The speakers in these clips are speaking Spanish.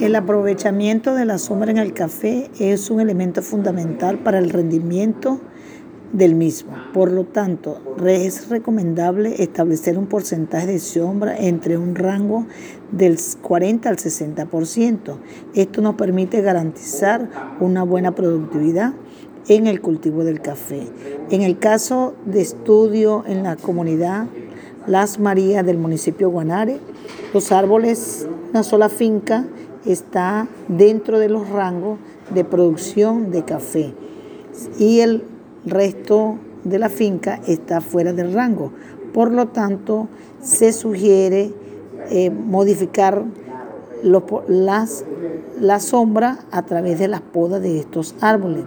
El aprovechamiento de la sombra en el café es un elemento fundamental para el rendimiento del mismo. Por lo tanto, es recomendable establecer un porcentaje de sombra entre un rango del 40 al 60%. Esto nos permite garantizar una buena productividad en el cultivo del café. En el caso de estudio en la comunidad Las Marías del municipio Guanare, los árboles, una sola finca, está dentro de los rangos de producción de café y el resto de la finca está fuera del rango. Por lo tanto, se sugiere eh, modificar las, la sombra a través de las podas de estos árboles.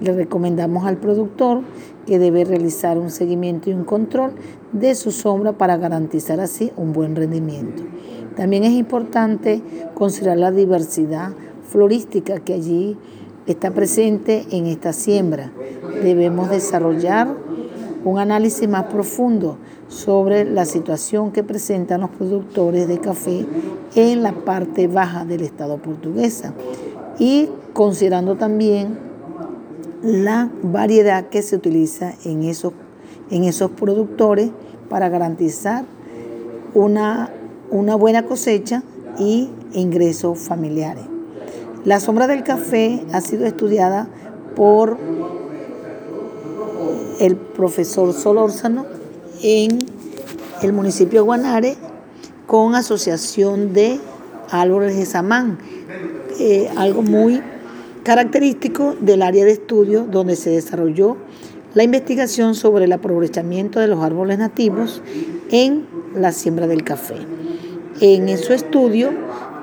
Le recomendamos al productor que debe realizar un seguimiento y un control de su sombra para garantizar así un buen rendimiento. También es importante considerar la diversidad florística que allí está presente en esta siembra. Debemos desarrollar un análisis más profundo sobre la situación que presentan los productores de café en la parte baja del estado portuguesa y considerando también la variedad que se utiliza en esos, en esos productores para garantizar una, una buena cosecha y ingresos familiares. La sombra del café ha sido estudiada por el profesor Solórzano en el municipio de Guanare con asociación de árboles de Samán, algo muy característico del área de estudio donde se desarrolló la investigación sobre el aprovechamiento de los árboles nativos en la siembra del café. En su estudio,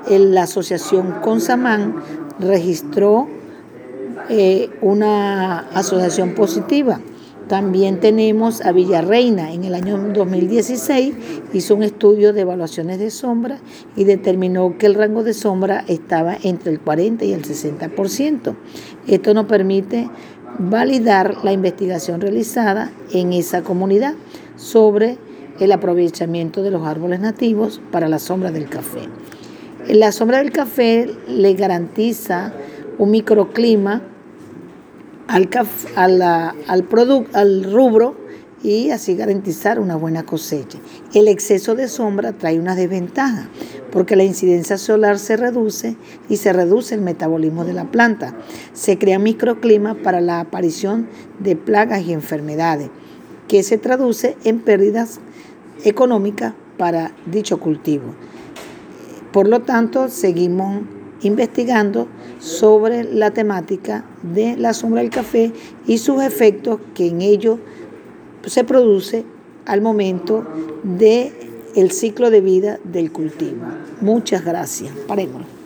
la asociación Consamán registró eh, una asociación positiva también tenemos a Villarreina. En el año 2016 hizo un estudio de evaluaciones de sombra y determinó que el rango de sombra estaba entre el 40 y el 60%. Esto nos permite validar la investigación realizada en esa comunidad sobre el aprovechamiento de los árboles nativos para la sombra del café. La sombra del café le garantiza un microclima al, al, producto, al rubro y así garantizar una buena cosecha. El exceso de sombra trae una desventaja porque la incidencia solar se reduce y se reduce el metabolismo de la planta. Se crea microclima para la aparición de plagas y enfermedades, que se traduce en pérdidas económicas para dicho cultivo. Por lo tanto, seguimos investigando sobre la temática de la sombra del café y sus efectos que en ello se produce al momento de el ciclo de vida del cultivo. Muchas gracias. Parémonos.